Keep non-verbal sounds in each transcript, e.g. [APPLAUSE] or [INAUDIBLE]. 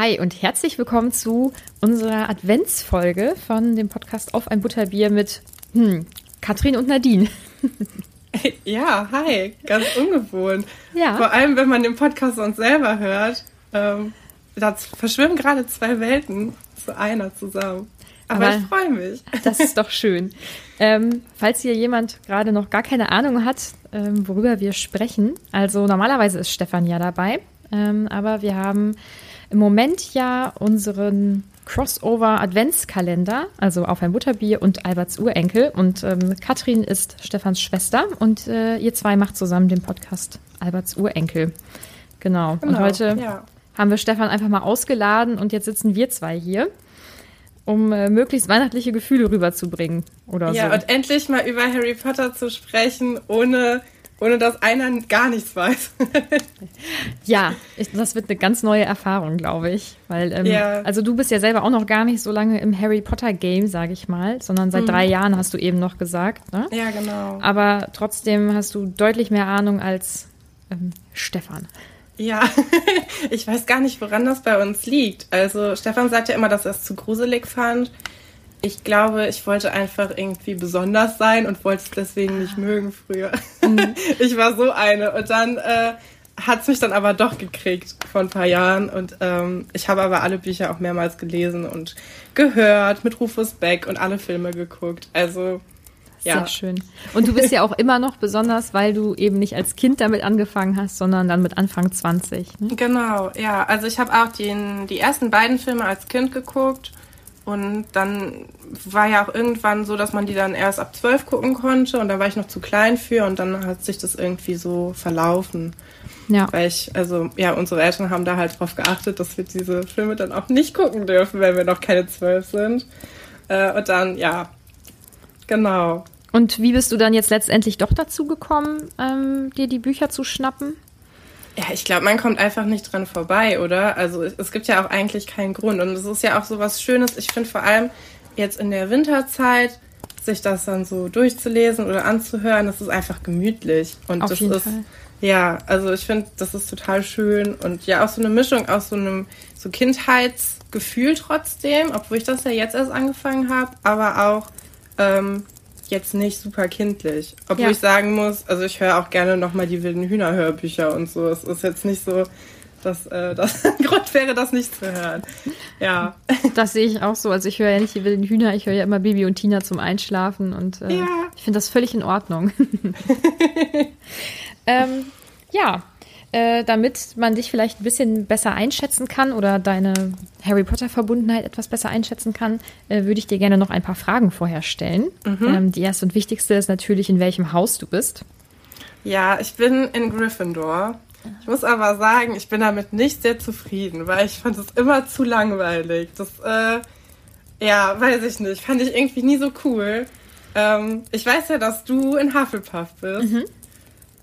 Hi und herzlich willkommen zu unserer Adventsfolge von dem Podcast Auf ein Butterbier mit hm, Katrin und Nadine. [LAUGHS] Ja, hi, ganz ungewohnt. Ja. Vor allem, wenn man den Podcast uns selber hört, ähm, da verschwimmen gerade zwei Welten zu einer zusammen. Aber, Aber ich freue mich. [LAUGHS] Das ist doch schön. Ähm, falls hier jemand gerade noch gar keine Ahnung hat, ähm, worüber wir sprechen, also normalerweise ist Stefan ja dabei, ähm, aber wir haben im Moment ja unseren Crossover Adventskalender, also auf ein Butterbier und Alberts Urenkel. Und ähm, Katrin ist Stefans Schwester und äh, ihr zwei macht zusammen den Podcast Alberts Urenkel. Genau. und Genau, heute ja. haben wir Stefan einfach mal ausgeladen und jetzt sitzen wir zwei hier, um äh, möglichst weihnachtliche Gefühle rüberzubringen oder Ja, so. und endlich mal über Harry Potter zu sprechen, ohne, ohne dass einer gar nichts weiß. Ja, ich, das wird eine ganz neue Erfahrung, glaube ich. Weil, ähm, Ja. also du bist ja selber auch noch gar nicht so lange im Harry Potter Game, sage ich mal, sondern seit drei Jahren hast du eben noch gesagt. Ne? ja, genau. Aber trotzdem hast du deutlich mehr Ahnung als ähm, Stefan. Ja, [LAUGHS] ich weiß gar nicht, woran das bei uns liegt. Also Stefan sagt ja immer, dass er es zu gruselig fand. Ich glaube, ich wollte einfach irgendwie besonders sein und wollte es deswegen nicht mögen früher. [LAUGHS] Ich war so eine. Und dann äh, hat es mich dann aber doch gekriegt vor ein paar Jahren. Und ähm, ich habe aber alle Bücher auch mehrmals gelesen und gehört mit Rufus Beck und alle Filme geguckt. Also ja. Sehr schön. Und du bist ja auch immer noch besonders, weil du eben nicht als Kind damit angefangen hast, sondern dann mit Anfang 20. Ne? Genau, ja. Also ich habe auch den, die ersten beiden Filme als Kind geguckt und dann war ja auch irgendwann so, dass man die dann erst ab zwölf gucken konnte und da war ich noch zu klein für und dann hat sich das irgendwie so verlaufen. Ja. Weil ich, also ja, unsere Eltern haben da halt drauf geachtet, dass wir diese Filme dann auch nicht gucken dürfen, wenn wir noch keine zwölf sind. Äh, und dann, ja, genau. Und wie bist du dann jetzt letztendlich doch dazu gekommen, ähm, dir die Bücher zu schnappen? Ja, ich glaube, man kommt einfach nicht dran vorbei, oder? Also es, gibt ja auch eigentlich keinen Grund. Und es ist ja auch so was Schönes. Ich finde vor allem jetzt in der Winterzeit, sich das dann so durchzulesen oder anzuhören, das ist einfach gemütlich. Und Auf das jeden ist, Fall. ja, also ich finde, das ist total schön. Und ja, auch so eine Mischung aus so einem so Kindheitsgefühl trotzdem, obwohl ich das ja jetzt erst angefangen habe, aber auch ähm, jetzt nicht super kindlich. Obwohl Ja. ich sagen muss, also ich höre auch gerne nochmal die wilden Hühner-Hörbücher und so. Es ist jetzt nicht so, dass äh, [LAUGHS] das ein Grund wäre, das nicht zu hören. Ja. [LAUGHS] Das sehe ich auch so. Also ich höre ja nicht die wilden Hühner, ich höre ja immer Bibi und Tina zum Einschlafen und äh, Ja. ich finde das völlig in Ordnung. [LAUGHS] ähm, ja, äh, damit man dich vielleicht ein bisschen besser einschätzen kann oder deine Harry Potter-Verbundenheit etwas besser einschätzen kann, äh, würde ich dir gerne noch ein paar Fragen vorher stellen. Ähm, die erste und wichtigste ist natürlich, in welchem Haus du bist. Ja, ich bin in Gryffindor. Ich muss aber sagen, ich bin damit nicht sehr zufrieden, weil ich fand es immer zu langweilig. Das, äh, ja, weiß ich nicht. Fand ich irgendwie nie so cool. Ähm, ich weiß ja, dass du in Hufflepuff bist. Mhm.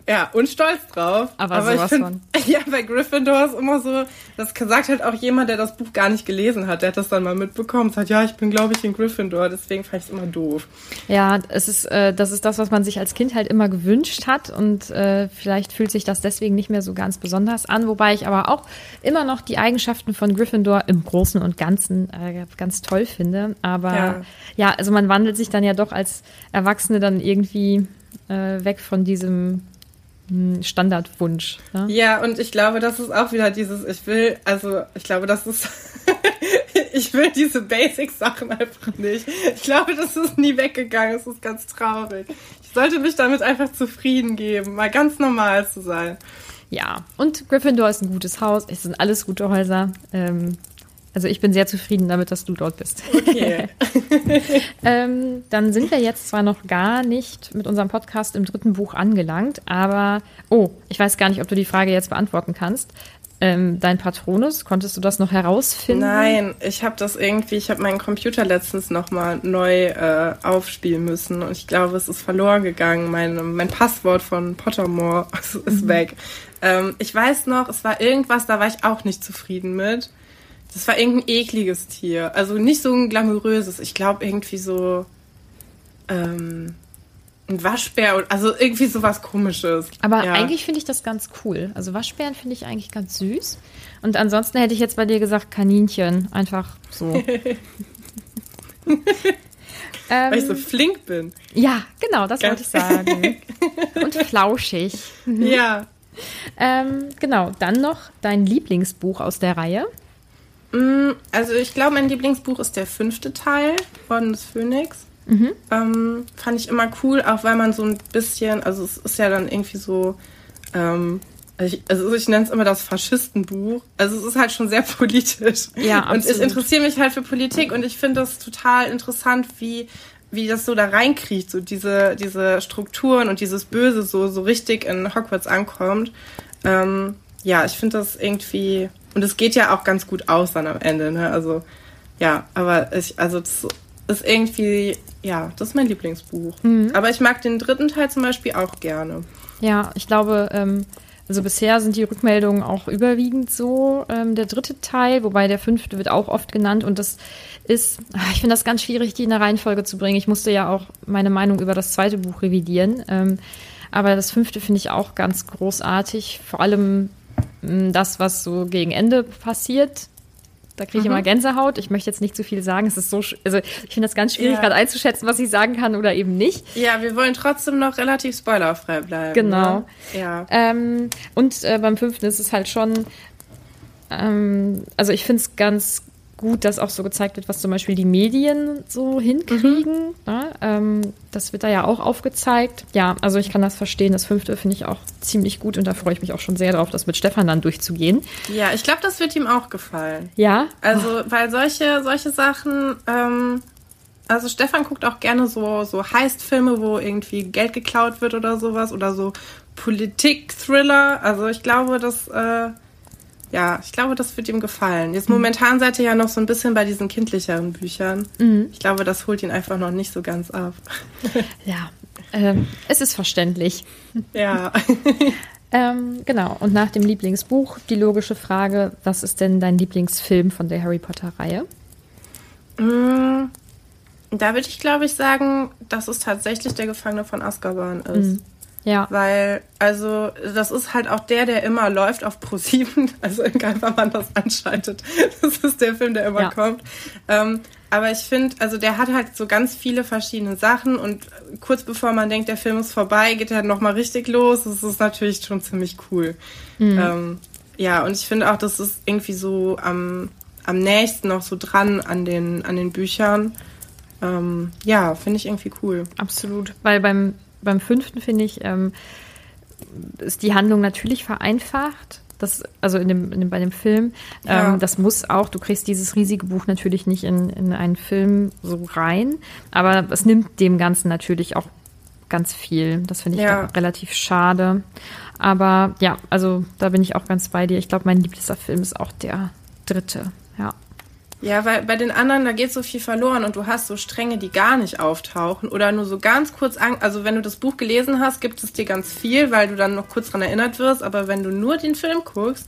Ja, und stolz drauf. Aber, aber sowas ich find, von. [LAUGHS] Ja, bei Gryffindor ist immer so, das sagt halt auch jemand, der das Buch gar nicht gelesen hat. Der hat das dann mal mitbekommen. Sagt, ja, ich bin, glaube ich, in Gryffindor. Deswegen fand ich es immer doof. Ja, es ist, äh, das ist das, was man sich als Kind halt immer gewünscht hat. Und äh, vielleicht fühlt sich das deswegen nicht mehr so ganz besonders an. Wobei ich aber auch immer noch die Eigenschaften von Gryffindor im Großen und Ganzen äh, ganz toll finde. Aber ja. ja, also man wandelt sich dann ja doch als Erwachsene dann irgendwie äh, weg von diesem Standardwunsch. Ne? Ja, und ich glaube, das ist auch wieder dieses, ich will, also ich glaube, das ist, [LAUGHS] ich will diese Basic-Sachen einfach nicht. Ich glaube, das ist nie weggegangen. Es ist ganz traurig. Ich sollte mich damit einfach zufrieden geben, mal ganz normal zu sein. Ja, und Gryffindor ist ein gutes Haus. Es sind alles gute Häuser. Ähm, also ich bin sehr zufrieden damit, dass du dort bist. Okay. [LAUGHS] ähm, dann sind wir jetzt zwar noch gar nicht mit unserem Podcast im dritten Buch angelangt, aber oh, ich weiß gar nicht, ob du die Frage jetzt beantworten kannst. Ähm, dein Patronus, konntest du das noch herausfinden? Nein, ich habe das irgendwie, ich habe meinen Computer letztens nochmal neu äh, aufspielen müssen und ich glaube, es ist verloren gegangen. Mein, mein Passwort von Pottermore [LAUGHS] ist mhm. weg. Ähm, ich weiß noch, es war irgendwas, da war ich auch nicht zufrieden mit. Das war irgendein ekliges Tier. Also nicht so ein glamouröses. Ich glaube irgendwie so ähm, ein Waschbär. Also irgendwie so was komisches. Aber ja. eigentlich finde ich das ganz cool. Also Waschbären finde ich eigentlich ganz süß. Und ansonsten hätte ich jetzt bei dir gesagt Kaninchen. Einfach so. [LAUGHS] Weil ich so flink bin. Ja, genau, das wollte ich sagen. Und flauschig. [LAUGHS] Ja. Ähm, genau, dann noch dein Lieblingsbuch aus der Reihe. Mm, also ich glaube, mein Lieblingsbuch ist der fünfte Teil, Orden des Phönix. Mhm. Ähm, fand ich immer cool, auch weil man so ein bisschen, also es ist ja dann irgendwie so, ähm, ich, also ich nenne es immer das Faschistenbuch. Also es ist halt schon sehr [LAUGHS] politisch. Ja, absolut. Und ich interessiere mich halt für Politik und ich finde das total interessant, wie wie das so da reinkriegt, so diese, diese Strukturen und dieses Böse so, so richtig in Hogwarts ankommt. Ähm, ja, ich finde das irgendwie und es geht ja auch ganz gut aus dann am Ende, ne? Also, ja, aber ich, also das ist irgendwie, ja, das ist mein Lieblingsbuch. Mhm. Aber ich mag den dritten Teil zum Beispiel auch gerne. Ja, ich glaube, ähm, also bisher sind die Rückmeldungen auch überwiegend so ähm, der dritte Teil, wobei der fünfte wird auch oft genannt und das ist, ach, ich finde das ganz schwierig, die in der Reihenfolge zu bringen. Ich musste ja auch meine Meinung über das zweite Buch revidieren. Ähm, aber das fünfte finde ich auch ganz großartig, vor allem das, was so gegen Ende passiert, da kriege ich mhm. immer Gänsehaut. Ich möchte jetzt nicht zu viel sagen. Es ist so, also ich finde das ganz schwierig, ja. gerade einzuschätzen, was ich sagen kann oder eben nicht. Ja, wir wollen trotzdem noch relativ spoilerfrei bleiben. Genau. Ne? Ja. Ähm, und äh, beim fünften ist es halt schon, ähm, also ich finde es ganz gut, dass auch so gezeigt wird, was zum Beispiel die Medien so hinkriegen. Mhm. Ne? Ähm, das wird da ja auch aufgezeigt. Ja, also ich kann das verstehen. Das fünfte finde ich auch ziemlich gut und da freue ich mich auch schon sehr drauf, das mit Stefan dann durchzugehen. Ja, ich glaube, das wird ihm auch gefallen. Ja. Also, weil solche, solche Sachen, ähm, also Stefan guckt auch gerne so, so Heist-Filme, wo irgendwie Geld geklaut wird oder sowas oder so Politik-Thriller. Also ich glaube, dass. Äh, ja, ich glaube, das wird ihm gefallen. Jetzt momentan seid ihr ja noch so ein bisschen bei diesen kindlicheren Büchern. Mhm. Ich glaube, das holt ihn einfach noch nicht so ganz ab. [LAUGHS] Ja, ähm, es ist verständlich. Ja. [LAUGHS] ähm, genau, und nach dem Lieblingsbuch die logische Frage, was ist denn dein Lieblingsfilm von der Harry Potter-Reihe? Mm, da würde ich, glaube ich, sagen, dass es tatsächlich der Gefangene von Azkaban ist. Mhm. Ja. Weil, also, das ist halt auch der, der immer läuft auf Pro7, [LAUGHS] also egal, wann man das anschaltet. [LAUGHS] Das ist der Film, der immer ja. kommt. Ähm, aber ich finde, also der hat halt so ganz viele verschiedene Sachen und kurz bevor man denkt, der Film ist vorbei, geht er nochmal richtig los. Das ist natürlich schon ziemlich cool. Mhm. Ähm, ja, und ich finde auch, das ist irgendwie so am, am nächsten noch so dran an den, an den Büchern. Ähm, ja, finde ich irgendwie cool. Absolut, weil beim beim fünften finde ich, ähm, ist die Handlung natürlich vereinfacht. Das, also in dem, in dem, bei dem Film, ja. ähm, das muss auch, du kriegst dieses riesige Buch natürlich nicht in, in einen Film so rein, aber es nimmt dem Ganzen natürlich auch ganz viel. Das finde ich ja. relativ schade. Aber ja, also da bin ich auch ganz bei dir. Ich glaube, mein liebster Film ist auch der dritte. Ja. Weil bei den anderen, da geht so viel verloren und du hast so Stränge, die gar nicht auftauchen oder nur so ganz kurz an. Also wenn du das Buch gelesen hast, gibt es dir ganz viel, weil du dann noch kurz dran erinnert wirst. Aber wenn du nur den Film guckst,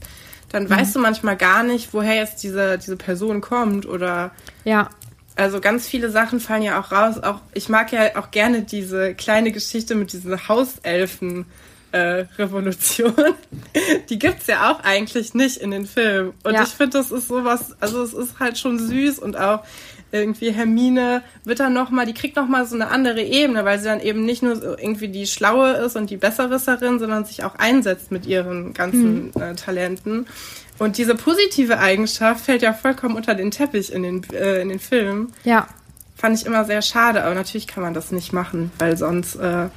dann mhm. weißt du manchmal gar nicht, woher jetzt diese, diese Person kommt oder. Ja. Also ganz viele Sachen fallen ja auch raus. Auch ich mag ja auch gerne diese kleine Geschichte mit diesen Hauselfen äh, Revolution, [LAUGHS] die gibt's ja auch eigentlich nicht in den Filmen. Und ja. ich finde, das ist sowas, also es ist halt schon süß und auch irgendwie Hermine wird dann nochmal, die kriegt nochmal so eine andere Ebene, weil sie dann eben nicht nur so irgendwie die Schlaue ist und die Besserwisserin, sondern sich auch einsetzt mit ihren ganzen mhm. äh, Talenten. Und diese positive Eigenschaft fällt ja vollkommen unter den Teppich in den, äh, in den Filmen. Ja. Fand ich immer sehr schade, aber natürlich kann man das nicht machen, weil sonst äh,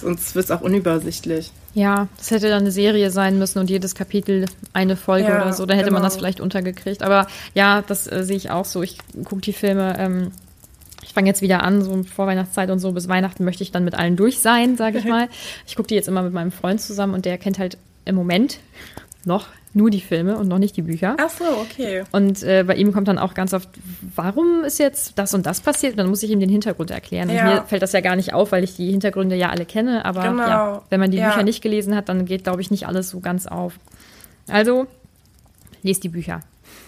sonst wird es auch unübersichtlich. Ja, das hätte dann eine Serie sein müssen und jedes Kapitel eine Folge ja, oder so. Da hätte genau. man das vielleicht untergekriegt. Aber ja, das äh, sehe ich auch so. Ich gucke die Filme. Ähm, ich fange jetzt wieder an, so vor Weihnachtszeit und so. Bis Weihnachten möchte ich dann mit allen durch sein, sage ich [LAUGHS] mal. Ich gucke die jetzt immer mit meinem Freund zusammen und der kennt halt im Moment noch nur die Filme und noch nicht die Bücher. Ach so, okay. Und äh, bei ihm kommt dann auch ganz oft, warum ist jetzt das und das passiert? Und dann muss ich ihm den Hintergrund erklären. Ja. Und mir fällt das ja gar nicht auf, weil ich die Hintergründe ja alle kenne. Aber genau. ja, wenn man die ja. Bücher nicht gelesen hat, dann geht, glaube ich, nicht alles so ganz auf. Also, lest die Bücher.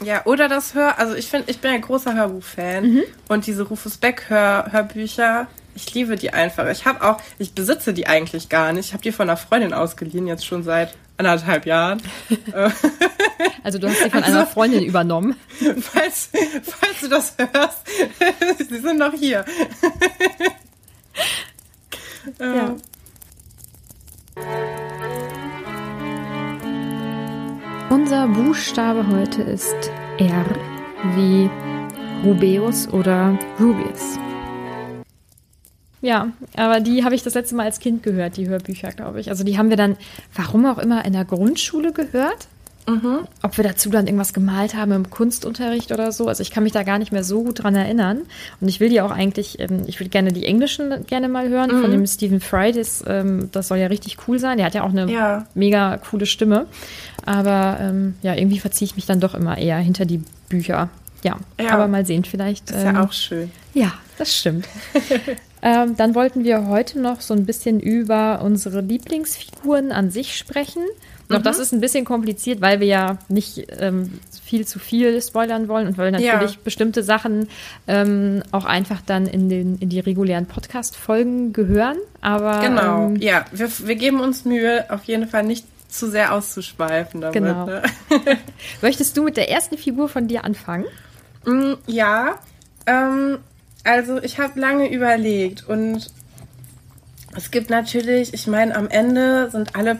Ja, oder das Hör, also ich finde, ich bin ein großer Hörbuchfan mhm. und diese Rufus Beck Hör Hörbücher, ich liebe die einfach. Ich habe auch, ich besitze die eigentlich gar nicht. Ich habe die von einer Freundin ausgeliehen, jetzt schon seit anderthalb Jahren. [LAUGHS] also du hast sie von also, einer Freundin übernommen. [LAUGHS] Falls, falls du das hörst, [LAUGHS] sie sind noch hier. ja. Unser Buchstabe heute ist R wie Rubeus oder Rubius. Ja, aber die habe ich das letzte Mal als Kind gehört, die Hörbücher, glaube ich. Also die haben wir dann, warum auch immer, in der Grundschule gehört. Mhm. Ob wir dazu dann irgendwas gemalt haben im Kunstunterricht oder so. Also ich kann mich da gar nicht mehr so gut dran erinnern. Und ich will die auch eigentlich, ähm, ich würde gerne die englischen gerne mal hören mhm. von dem Stephen Fry. Das, ähm, das soll ja richtig cool sein. Der hat ja auch eine ja. mega coole Stimme. Aber ähm, ja, irgendwie verziehe ich mich dann doch immer eher hinter die Bücher. Ja, ja. aber mal sehen, vielleicht. Ist ja auch schön. Ja, das stimmt. [LAUGHS] Ähm, dann wollten wir heute noch so ein bisschen über unsere Lieblingsfiguren an sich sprechen. Und auch mhm. das ist ein bisschen kompliziert, weil wir ja nicht ähm, viel zu viel spoilern wollen und weil natürlich ja. bestimmte Sachen ähm, auch einfach dann in, den, in die regulären Podcast-Folgen gehören. Aber genau, ähm, ja, wir, wir geben uns Mühe, auf jeden Fall nicht zu sehr auszuschweifen damit. Genau. Ne? [LAUGHS] Möchtest du mit der ersten Figur von dir anfangen? Mm, ja, ähm, also ich habe lange überlegt und es gibt natürlich, ich meine, am Ende sind alle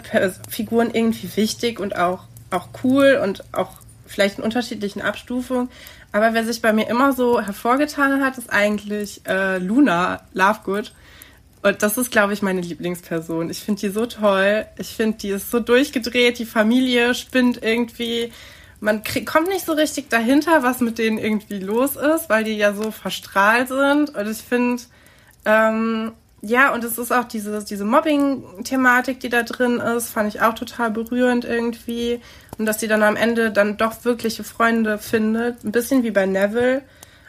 Figuren irgendwie wichtig und auch, auch cool und auch vielleicht in unterschiedlichen Abstufungen. Aber wer sich bei mir immer so hervorgetan hat, ist eigentlich äh, Luna Lovegood. Und das ist, glaube ich, meine Lieblingsperson. Ich finde die so toll. Ich finde, die ist so durchgedreht. Die Familie spinnt irgendwie man krieg, kommt nicht so richtig dahinter, was mit denen irgendwie los ist, weil die ja so verstrahlt sind. Und ich finde, ähm, ja, und es ist auch diese, diese Mobbing-Thematik, die da drin ist, fand ich auch total berührend irgendwie. Und dass sie dann am Ende dann doch wirkliche Freunde findet. Ein bisschen wie bei Neville.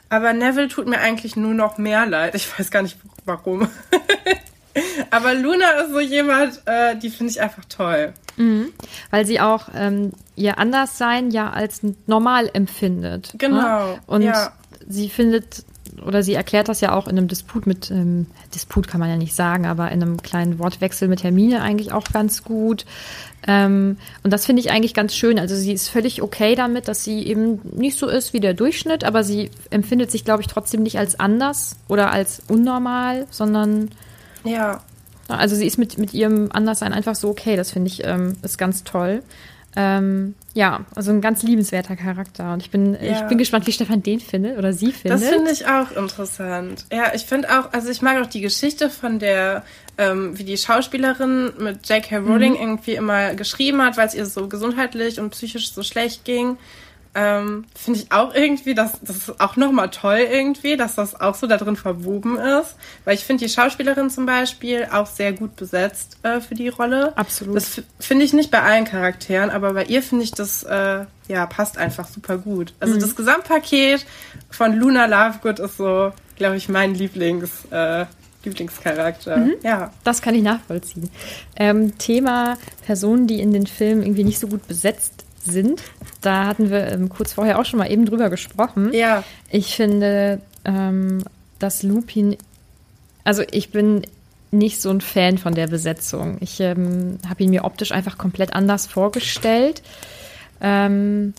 Aber Neville tut mir eigentlich nur noch mehr leid. Ich weiß gar nicht warum. [LAUGHS] Aber Luna ist so jemand, äh, die finde ich einfach toll. Mhm. Weil sie auch ähm, ihr Anderssein ja als normal empfindet. Ne? Genau. Ne? Und ja. sie findet oder sie erklärt das ja auch in einem Disput mit, ähm, Disput kann man ja nicht sagen, aber in einem kleinen Wortwechsel mit Hermine eigentlich auch ganz gut. Ähm, und das finde ich eigentlich ganz schön. Also sie ist völlig okay damit, dass sie eben nicht so ist wie der Durchschnitt, aber sie empfindet sich, glaube ich, trotzdem nicht als anders oder als unnormal, sondern ja. Also sie ist mit, mit ihrem Anderssein einfach so okay, das finde ich ähm, ist ganz toll. Ähm, ja, also ein ganz liebenswerter Charakter. Und ich bin, ja. ich bin gespannt, wie Stefan den findet oder sie findet. Das finde ich auch interessant. Ja, ich finde auch, also ich mag auch die Geschichte von der, ähm, wie die Schauspielerin mit J.K. Rowling mhm. irgendwie immer geschrieben hat, weil es ihr so gesundheitlich und psychisch so schlecht ging. Ähm, Finde ich auch irgendwie, dass das ist auch nochmal toll irgendwie, dass das auch so da drin verwoben ist. Weil ich finde die Schauspielerin zum Beispiel auch sehr gut besetzt äh, für die Rolle. Absolut. Das finde ich nicht bei allen Charakteren, aber bei ihr finde ich das, äh, ja, passt einfach super gut. Also das Gesamtpaket von Luna Lovegood ist so, glaube ich, mein Lieblings, äh, Lieblingscharakter. Ja. Das kann ich nachvollziehen. Ähm, Thema Personen, die in den Filmen irgendwie nicht so gut besetzt sind. Da hatten wir ähm, kurz vorher auch schon mal eben drüber gesprochen. Ja. Ich finde, ähm, dass Lupin, also ich bin nicht so ein Fan von der Besetzung. Ich ähm, habe ihn mir optisch einfach komplett anders vorgestellt. Ähm,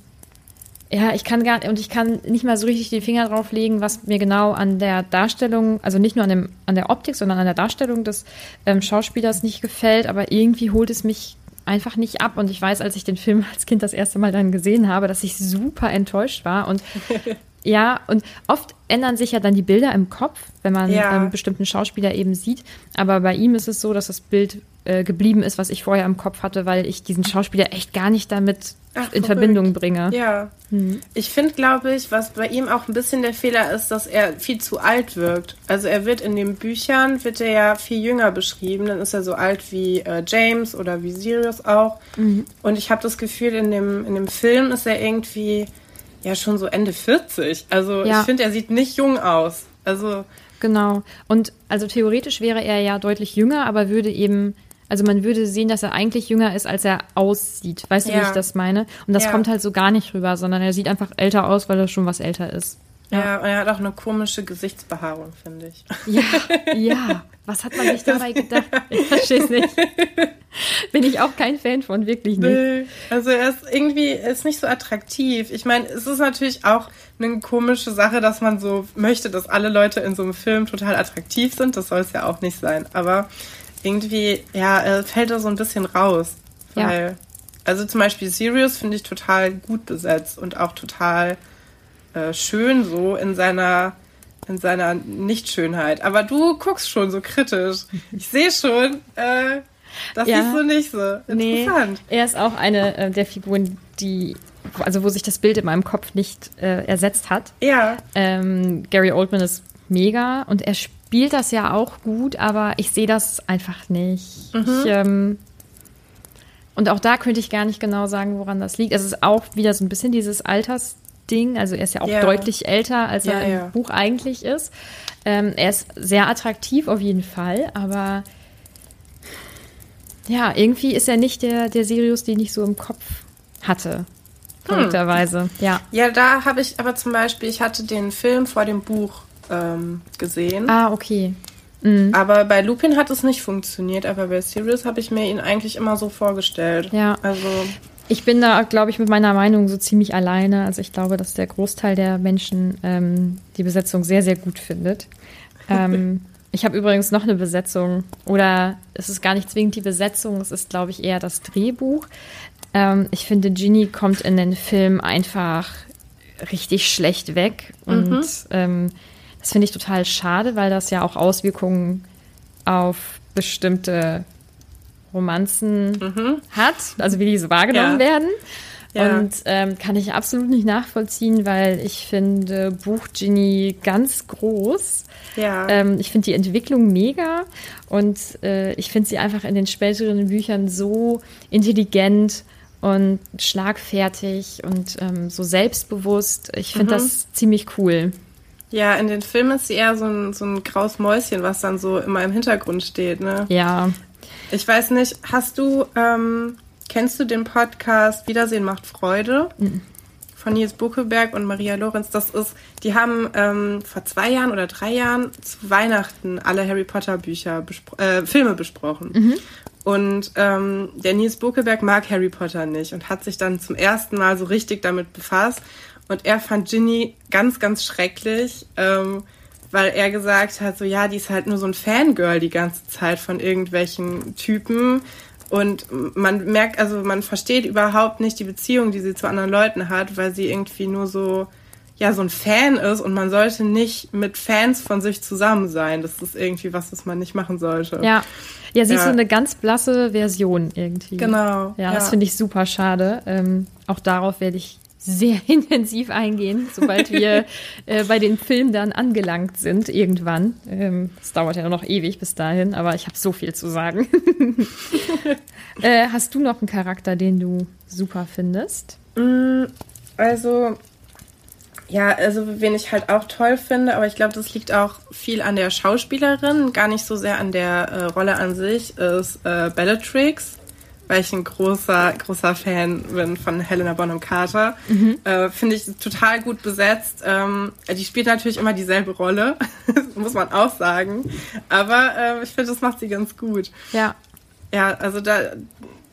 ja, ich kann gar und ich kann nicht mal so richtig den Finger drauf legen, was mir genau an der Darstellung, also nicht nur an, dem, an der Optik, sondern an der Darstellung des ähm, Schauspielers nicht gefällt, aber irgendwie holt es mich einfach nicht ab. Und ich weiß, als ich den Film als Kind das erste Mal dann gesehen habe, dass ich super enttäuscht war. Und [LAUGHS] ja, und oft ändern sich ja dann die Bilder im Kopf, wenn man Ja. einen bestimmten Schauspieler eben sieht. Aber bei ihm ist es so, dass das Bild äh, geblieben ist, was ich vorher im Kopf hatte, weil ich diesen Schauspieler echt gar nicht damit Ach, in verrückt. Verbindung bringe. Ja. Ich finde, glaube ich, was bei ihm auch ein bisschen der Fehler ist, dass er viel zu alt wirkt. Also er wird in den Büchern, wird er ja viel jünger beschrieben. Dann ist er so alt wie äh, James oder wie Sirius auch. Und ich habe das Gefühl, in dem, in dem Film ist er irgendwie ja schon so Ende 40. Also Ja. ich finde, er sieht nicht jung aus. Also Genau. Und also theoretisch wäre er ja deutlich jünger, aber würde eben, also man würde sehen, dass er eigentlich jünger ist, als er aussieht. Weißt du, wie Ja. ich das meine? Und das Ja. kommt halt so gar nicht rüber, sondern er sieht einfach älter aus, weil er schon was älter ist. ja. und er hat auch eine komische Gesichtsbehaarung, finde ich. Ja, [LAUGHS] ja. Was hat man sich dabei gedacht? Ich verstehe es nicht. Bin ich auch kein Fan von, wirklich nicht. Also er ist irgendwie er ist nicht so attraktiv. Ich meine, es ist natürlich auch eine komische Sache, dass man so möchte, dass alle Leute in so einem Film total attraktiv sind. Das soll es ja auch nicht sein. Aber irgendwie, ja, er fällt da so ein bisschen raus. Ja. Weil, also zum Beispiel Sirius finde ich total gut besetzt und auch total äh, schön so in seiner in seiner Nichtschönheit. Aber du guckst schon so kritisch. Ich sehe schon, äh, das Ja. siehst du nicht so. Nee, Interessant. er ist auch eine äh, der Figuren, die, also wo sich das Bild in meinem Kopf nicht äh, ersetzt hat. Ja, Ähm, Gary Oldman ist mega und er spielt das ja auch gut, aber ich sehe das einfach nicht. Ich, ähm, und auch da könnte ich gar nicht genau sagen, woran das liegt. Es ist auch wieder so ein bisschen dieses Altersding. Also er ist ja auch Ja. deutlich älter, als er Ja, im ja. Buch eigentlich ist. Ähm, er ist sehr attraktiv auf jeden Fall, aber ja, irgendwie ist er nicht der, der Sirius, den ich so im Kopf hatte. Verrückterweise, ja. ja, da habe ich aber zum Beispiel, ich hatte den Film vor dem Buch ähm, gesehen. Ah, okay. Aber bei Lupin hat es nicht funktioniert, aber bei Sirius habe ich mir ihn eigentlich immer so vorgestellt. Ja. Also, Ich bin da, glaube ich, mit meiner Meinung so ziemlich alleine. Also ich glaube, dass der Großteil der Menschen ähm, die Besetzung sehr, sehr gut findet. Ähm, [LAUGHS] ich habe übrigens noch eine Besetzung. Oder es ist gar nicht zwingend die Besetzung, es ist, glaube ich, eher das Drehbuch. Ähm, ich finde, Ginny kommt in den Film einfach richtig schlecht weg. Und ähm, das finde ich total schade, weil das ja auch Auswirkungen auf bestimmte Romanzen hat, also wie diese wahrgenommen Ja. werden. Ja. Und ähm, kann ich absolut nicht nachvollziehen, weil ich finde Buch Ginny ganz groß. ja. Ähm, ich finde die Entwicklung mega und äh, ich finde sie einfach in den späteren Büchern so intelligent und schlagfertig und ähm, so selbstbewusst. Ich finde das ziemlich cool. Ja, in den Filmen ist sie eher so ein, so ein graues Mäuschen, was dann so immer im Hintergrund steht, ne? Ja. Ich weiß nicht, hast du, ähm, kennst du den Podcast Wiedersehen macht Freude? Von Nils Buckelberg und Maria Lorenz. Das ist, die haben ähm, vor zwei Jahren oder drei Jahren zu Weihnachten alle Harry Potter Bücher, bespro äh, Filme besprochen. Und ähm, der Nils Buckelberg mag Harry Potter nicht und hat sich dann zum ersten Mal so richtig damit befasst. Und er fand Ginny ganz, ganz schrecklich, ähm, weil er gesagt hat, so ja, die ist halt nur so ein Fangirl die ganze Zeit von irgendwelchen Typen. Und man merkt, also man versteht überhaupt nicht die Beziehung, die sie zu anderen Leuten hat, weil sie irgendwie nur so, ja, so ein Fan ist und man sollte nicht mit Fans von sich zusammen sein. Das ist irgendwie was, was man nicht machen sollte. Ja. Ja, sie ist Ja. so eine ganz blasse Version irgendwie. Genau, Ja, das ja. finde ich super schade. Ähm, auch darauf werde ich sehr [LAUGHS] intensiv eingehen, sobald wir [LAUGHS] äh, bei den Filmen dann angelangt sind, irgendwann. Es ähm, dauert ja noch ewig bis dahin, aber ich habe so viel zu sagen. [LAUGHS] äh, hast du noch einen Charakter, den du super findest? Mm, also, ja, also wen ich halt auch toll finde, aber ich glaube, das liegt auch viel an der Schauspielerin, gar nicht so sehr an der äh, Rolle an sich, ist äh, Bellatrix weil ich ein großer, großer Fan bin von Helena Bonham Carter. Mhm. Äh, Finde ich total gut besetzt. Ähm, die spielt natürlich immer dieselbe Rolle, [LAUGHS] muss man auch sagen. Aber äh, ich finde, das macht sie ganz gut. Ja. Ja, also da,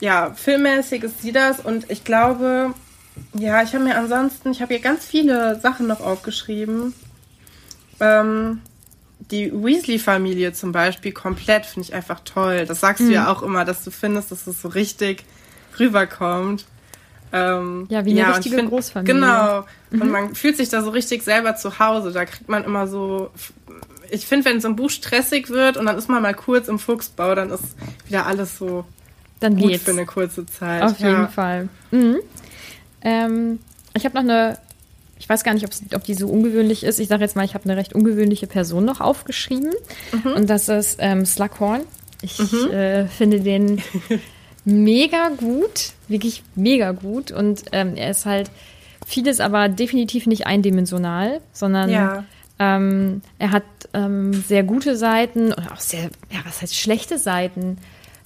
ja, filmmäßig ist sie das und ich glaube, ja, ich habe mir ansonsten, ich habe hier ganz viele Sachen noch aufgeschrieben. Ähm, die Weasley-Familie zum Beispiel komplett finde ich einfach toll. Das sagst mhm. du ja mhm. auch immer, dass du findest, dass es so richtig rüberkommt. Ähm, ja, wie eine ja, richtige find, Großfamilie. Genau. Mhm. Und man fühlt sich da so richtig selber zu Hause. Da kriegt man immer so. Ich finde, wenn so ein Buch stressig wird und dann ist man mal kurz im Fuchsbau, dann ist wieder alles so dann gut geht's. für eine kurze Zeit. Auf ja. jeden Fall. Mhm. Ähm, ich habe noch eine ich weiß gar nicht, ob die so ungewöhnlich ist. Ich sage jetzt mal, ich habe eine recht ungewöhnliche Person noch aufgeschrieben. Mhm. Und das ist ähm, Slughorn. Ich mhm. äh, finde den [LAUGHS] mega gut, wirklich mega gut. Und ähm, er ist halt vieles, aber definitiv nicht eindimensional, sondern ja. ähm, er hat ähm, sehr gute Seiten und auch sehr, ja, was heißt schlechte Seiten.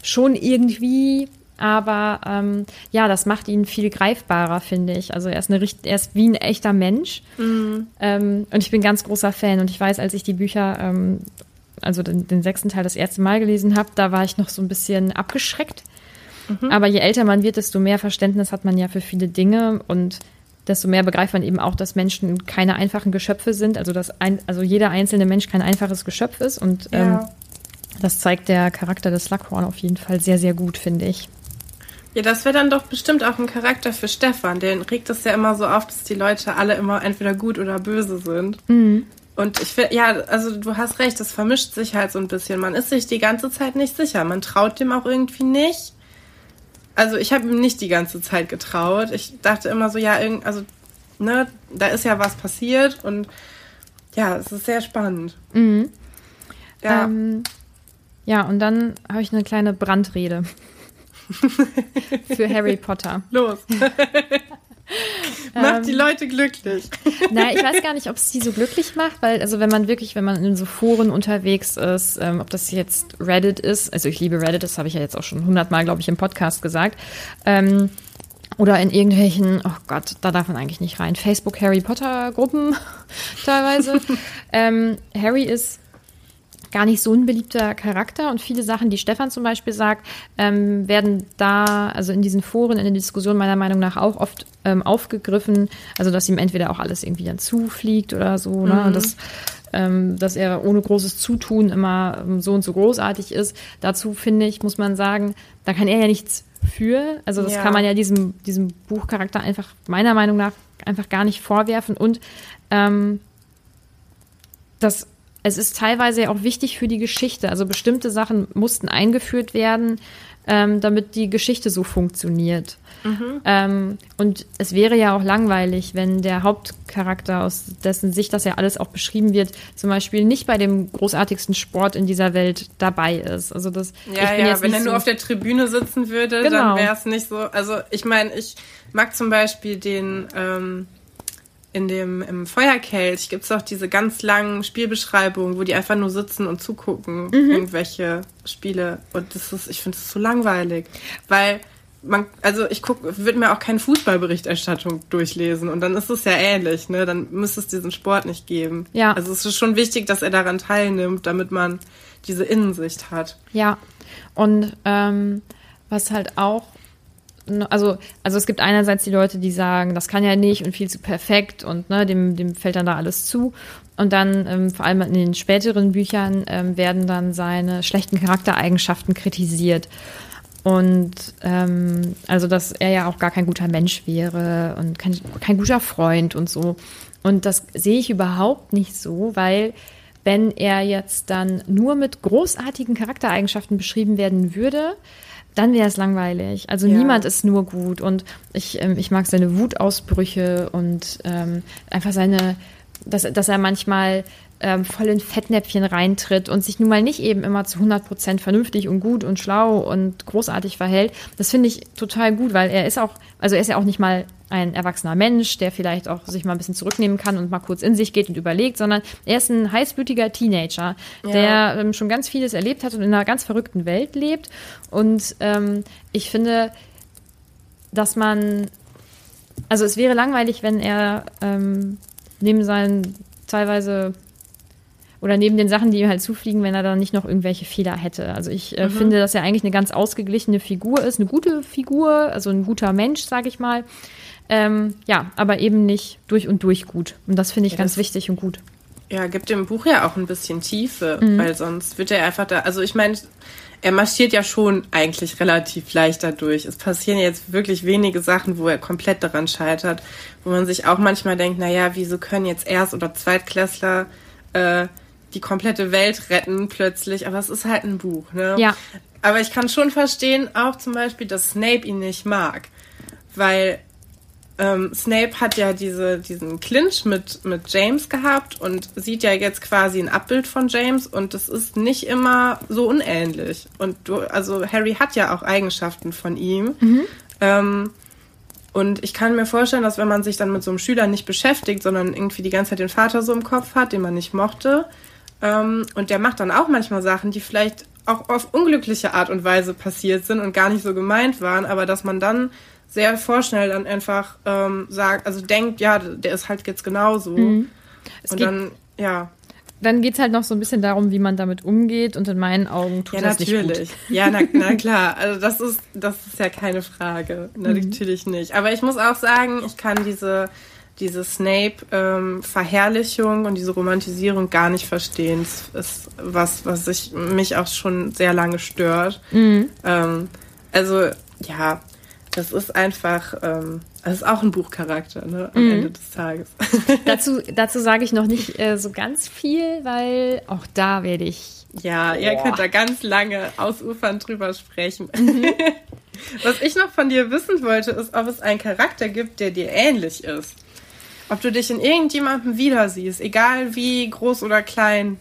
Schon irgendwie aber ähm, ja, das macht ihn viel greifbarer, finde ich. Also er ist, eine, er ist wie ein echter Mensch. Mhm. Ähm, und ich bin ganz großer Fan. Und ich weiß, als ich die Bücher, ähm, also den, den, sechsten Teil das erste Mal gelesen habe, da war ich noch so ein bisschen abgeschreckt. Mhm. Aber je älter man wird, desto mehr Verständnis hat man ja für viele Dinge und desto mehr begreift man eben auch, dass Menschen keine einfachen Geschöpfe sind. Also dass ein, also jeder einzelne Mensch kein einfaches Geschöpf ist und ja. ähm, das zeigt der Charakter des Slughorn auf jeden Fall sehr, sehr gut, finde ich. Ja, das wäre dann doch bestimmt auch ein Charakter für Stefan. Den regt es ja immer so auf, dass die Leute alle immer entweder gut oder böse sind. Mhm. Und ich finde, ja, also du hast recht, das vermischt sich halt so ein bisschen. Man ist sich die ganze Zeit nicht sicher. Man traut dem auch irgendwie nicht. Also ich habe ihm nicht die ganze Zeit getraut. Ich dachte immer so, ja, irgend, also, ne, da ist ja was passiert und ja, es ist sehr spannend. Mhm. Ja. Ähm, ja, und dann habe ich eine kleine Brandrede. [LAUGHS] für Harry Potter. Los. [LAUGHS] macht die ähm, Leute glücklich. Na, ich weiß gar nicht, ob es die so glücklich macht, weil, also wenn man wirklich, wenn man in so Foren unterwegs ist, ähm, ob das jetzt Reddit ist, also ich liebe Reddit, das habe ich ja jetzt auch schon hundertmal, glaube ich, im Podcast gesagt, ähm, oder in irgendwelchen, oh Gott, da darf man eigentlich nicht rein, Facebook Harry Potter Gruppen [LAUGHS] teilweise. ähm, Harry ist gar nicht so ein beliebter Charakter und viele Sachen, die Stefan zum Beispiel sagt, ähm, werden da, also in diesen Foren, in der Diskussion meiner Meinung nach auch oft ähm, aufgegriffen, also dass ihm entweder auch alles irgendwie dann zufliegt oder so, ne? Mhm. dass, ähm, dass er ohne großes Zutun immer ähm, so und so großartig ist. Dazu finde ich, muss man sagen, da kann er ja nichts für. Also das ja. kann man ja diesem, diesem Buchcharakter einfach meiner Meinung nach einfach gar nicht vorwerfen und ähm, das es ist teilweise auch wichtig für die Geschichte. Also bestimmte Sachen mussten eingeführt werden, ähm, damit die Geschichte so funktioniert. Mhm. Ähm, und es wäre ja auch langweilig, wenn der Hauptcharakter, aus dessen Sicht das ja alles auch beschrieben wird, zum Beispiel nicht bei dem großartigsten Sport in dieser Welt dabei ist. Also das. Ja, ja, wenn er nur auf der Tribüne sitzen würde, genau. dann wäre es nicht so. Also ich meine, ich mag zum Beispiel den. Ähm in dem im Feuerkelch gibt es auch diese ganz langen Spielbeschreibungen, wo die einfach nur sitzen und zugucken, mhm. irgendwelche Spiele. Und das ist, ich finde es so langweilig. Weil man, also ich würde mir auch keine Fußballberichterstattung durchlesen und dann ist es ja ähnlich, ne? Dann müsste es diesen Sport nicht geben. Ja. Also es ist schon wichtig, dass er daran teilnimmt, damit man diese Innensicht hat. Ja. Und ähm, was halt auch also, also es gibt einerseits die Leute, die sagen, das kann ja nicht und viel zu perfekt und ne, dem, dem fällt dann da alles zu. Und dann, ähm, vor allem in den späteren Büchern, ähm, werden dann seine schlechten Charaktereigenschaften kritisiert. Und ähm, also, dass er ja auch gar kein guter Mensch wäre und kein, kein guter Freund und so. Und das sehe ich überhaupt nicht so, weil wenn er jetzt dann nur mit großartigen Charaktereigenschaften beschrieben werden würde, dann wäre es langweilig. Also Ja. niemand ist nur gut und ich, ähm, ich mag seine Wutausbrüche und ähm, einfach seine, dass, dass er manchmal ähm, voll in Fettnäpfchen reintritt und sich nun mal nicht eben immer zu 100% vernünftig und gut und schlau und großartig verhält. Das finde ich total gut, weil er ist auch, also er ist ja auch nicht mal ein erwachsener Mensch, der vielleicht auch sich mal ein bisschen zurücknehmen kann und mal kurz in sich geht und überlegt, sondern er ist ein heißblütiger Teenager, der ähm, schon ganz vieles erlebt hat und in einer ganz verrückten Welt lebt. Und ähm, ich finde, dass man, also es wäre langweilig, wenn er ähm, neben seinen teilweise oder neben den Sachen, die ihm halt zufliegen, wenn er dann nicht noch irgendwelche Fehler hätte. Also ich äh, finde, dass er eigentlich eine ganz ausgeglichene Figur ist, eine gute Figur, also ein guter Mensch, sage ich mal. Ähm, ja, aber eben nicht durch und durch gut. Und das finde ich ganz das- wichtig und gut. Ja, gibt dem Buch ja auch ein bisschen Tiefe, Mhm. weil sonst wird er einfach da. Also ich meine, er marschiert ja schon eigentlich relativ leicht dadurch. Es passieren jetzt wirklich wenige Sachen, wo er komplett daran scheitert, wo man sich auch manchmal denkt, naja, wieso können jetzt Erst- oder Zweitklässler äh, die komplette Welt retten plötzlich? Aber es ist halt ein Buch, ne? Ja. Aber ich kann schon verstehen, auch zum Beispiel, dass Snape ihn nicht mag, weil ähm, Snape hat ja diese, diesen Clinch mit, mit James gehabt und sieht ja jetzt quasi ein Abbild von James und das ist nicht immer so unähnlich. Und du, also Harry hat ja auch Eigenschaften von ihm. Ähm, und ich kann mir vorstellen, dass wenn man sich dann mit so einem Schüler nicht beschäftigt, sondern irgendwie die ganze Zeit den Vater so im Kopf hat, den man nicht mochte, ähm, und der macht dann auch manchmal Sachen, die vielleicht auch auf unglückliche Art und Weise passiert sind und gar nicht so gemeint waren, aber dass man dann sehr vorschnell dann einfach ähm, sagt, also denkt, ja, der ist halt jetzt genauso. Und geht- dann, ja. Dann geht es halt noch so ein bisschen darum, wie man damit umgeht. Und in meinen Augen tut Ja, das nicht natürlich. gut. Ja, na, na klar. Also das ist, das ist ja keine Frage. [LAUGHS] Na, Mhm. Natürlich nicht. Aber ich muss auch sagen, ich kann diese, diese Snape-Verherrlichung und diese Romantisierung gar nicht verstehen. Das ist was, was ich, mich auch schon sehr lange stört. Mhm. Ähm, also, ja, das ist einfach, ähm, das ist auch ein Buchcharakter, ne, Mhm. am Ende des Tages. [LAUGHS] dazu [LAUGHS] dazu sage ich noch nicht äh, so ganz viel, weil auch da werde ich. Ja, ihr könnt da ganz lange ausufern drüber sprechen. Mhm. [LAUGHS] Was ich noch von dir wissen wollte, ist, ob es einen Charakter gibt, der dir ähnlich ist. Ob du dich in irgendjemandem wieder siehst, egal wie groß oder klein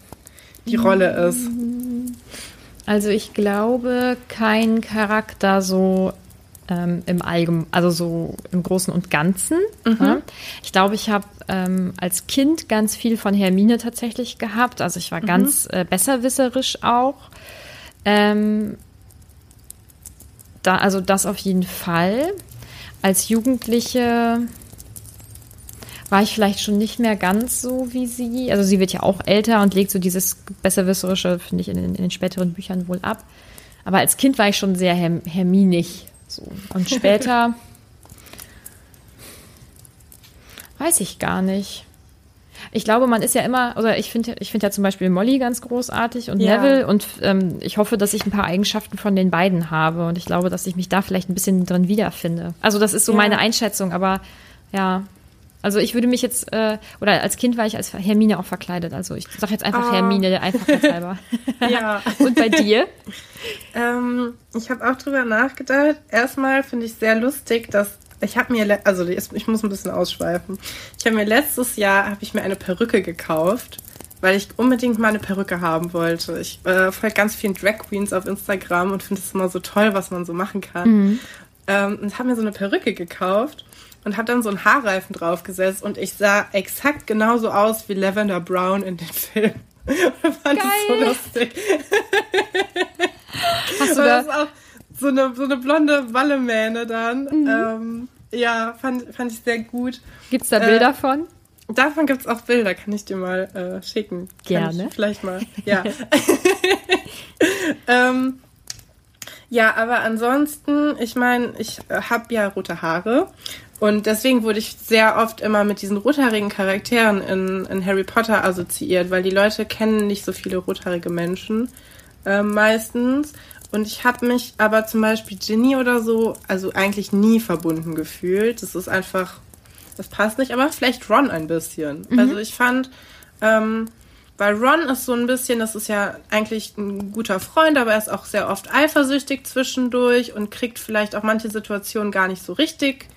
die Rolle ist. Also ich glaube, kein Charakter so ähm, im Allgemeinen, also so im Großen und Ganzen. Ja. Ich glaube, ich habe ähm, als Kind ganz viel von Hermine tatsächlich gehabt. Also ich war ganz äh, besserwisserisch auch. Ähm, da, also das auf jeden Fall. Als Jugendliche war ich vielleicht schon nicht mehr ganz so wie sie. Also sie wird ja auch älter und legt so dieses besserwisserische, finde ich, in den, in den späteren Büchern wohl ab. Aber als Kind war ich schon sehr herm herminig. So. Und später [LAUGHS] weiß ich gar nicht. Ich glaube, man ist ja immer, oder ich finde ich finde ja zum Beispiel Molly ganz großartig und Ja. Neville und ähm, ich hoffe, dass ich ein paar Eigenschaften von den beiden habe und ich glaube, dass ich mich da vielleicht ein bisschen drin wiederfinde. Also das ist so Ja. meine Einschätzung, aber ja. Also ich würde mich jetzt, äh, oder als Kind war ich als Hermine auch verkleidet. Also ich sage jetzt einfach Ah. Hermine, der Einfachheit halber. [LAUGHS] Ja. [LAUGHS] Und bei dir? Ähm, ich habe auch drüber nachgedacht. Erstmal finde ich sehr lustig, dass ich habe mir, also ich muss ein bisschen ausschweifen. Ich habe mir letztes Jahr habe ich mir eine Perücke gekauft, weil ich unbedingt mal eine Perücke haben wollte. Ich äh, folge ganz vielen Drag Queens auf Instagram und finde es immer so toll, was man so machen kann. Ähm, und habe mir so eine Perücke gekauft und habe dann so einen Haarreifen draufgesetzt und ich sah exakt genauso aus wie Lavender Brown in den Film. [LAUGHS] fand es so Geil. lustig. [LAUGHS] Hast du das da, ist auch so eine, so eine blonde Wallemähne dann. Ähm, ja, fand, fand ich sehr gut. gibt's da äh, Bilder von? Davon gibt's auch Bilder, kann ich dir mal äh, schicken. Gerne. Ich vielleicht mal, ja. [LAUGHS] ähm, ja, aber ansonsten, ich meine, ich äh, habe ja rote Haare und deswegen wurde ich sehr oft immer mit diesen rothaarigen Charakteren in, in Harry Potter assoziiert, weil die Leute kennen nicht so viele rothaarige Menschen äh, meistens. Und ich habe mich aber zum Beispiel Ginny oder so, also eigentlich nie verbunden gefühlt. Das ist einfach, das passt nicht, aber vielleicht Ron ein bisschen. Also ich fand, ähm, weil Ron ist so ein bisschen, das ist ja eigentlich ein guter Freund, aber er ist auch sehr oft eifersüchtig zwischendurch und kriegt vielleicht auch manche Situationen gar nicht so richtig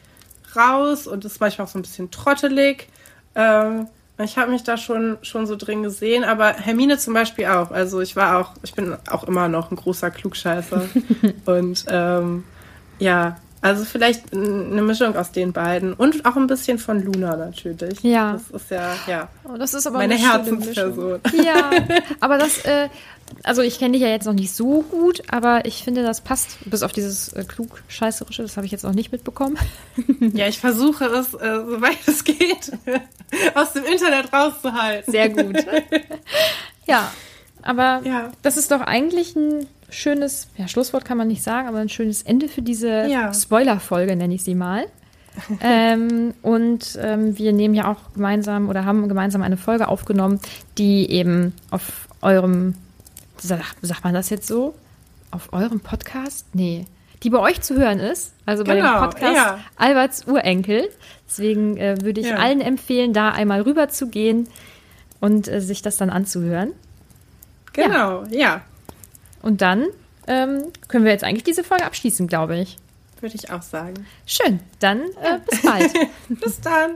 raus und ist manchmal auch so ein bisschen trottelig. Ähm, ich habe mich da schon, schon so drin gesehen, aber Hermine zum Beispiel auch. Also ich war auch, ich bin auch immer noch ein großer Klugscheißer. [LAUGHS] und ähm, ja, also vielleicht eine Mischung aus den beiden und auch ein bisschen von Luna natürlich. Ja. Das ist ja, ja. Oh, das ist aber meine Herzensperson. Ja, aber das, äh, also ich kenne dich ja jetzt noch nicht so gut, aber ich finde, das passt, bis auf dieses äh, klug-scheißerische, das habe ich jetzt noch nicht mitbekommen. [LAUGHS] Ja, ich versuche es, äh, soweit es geht, [LAUGHS] aus dem Internet rauszuhalten. Sehr gut. [LAUGHS] Ja, aber Ja. das ist doch eigentlich ein schönes, ja, Schlusswort kann man nicht sagen, aber ein schönes Ende für diese Ja. Spoiler-Folge, nenne ich sie mal. [LAUGHS] ähm, und ähm, wir nehmen ja auch gemeinsam oder haben gemeinsam eine Folge aufgenommen, die eben auf eurem, sag- sagt man das jetzt so? Auf eurem Podcast? Nee. Die bei euch zu hören ist, also bei dem Genau, Podcast ja. Alberts Urenkel. Deswegen äh, würde ich Ja. allen empfehlen, da einmal rüber zu gehen und äh, sich das dann anzuhören. Genau, ja. Und dann ähm, können wir jetzt eigentlich diese Folge abschließen, glaube ich. Würde ich auch sagen. Schön, dann äh, bis bald. [LAUGHS] Bis dann.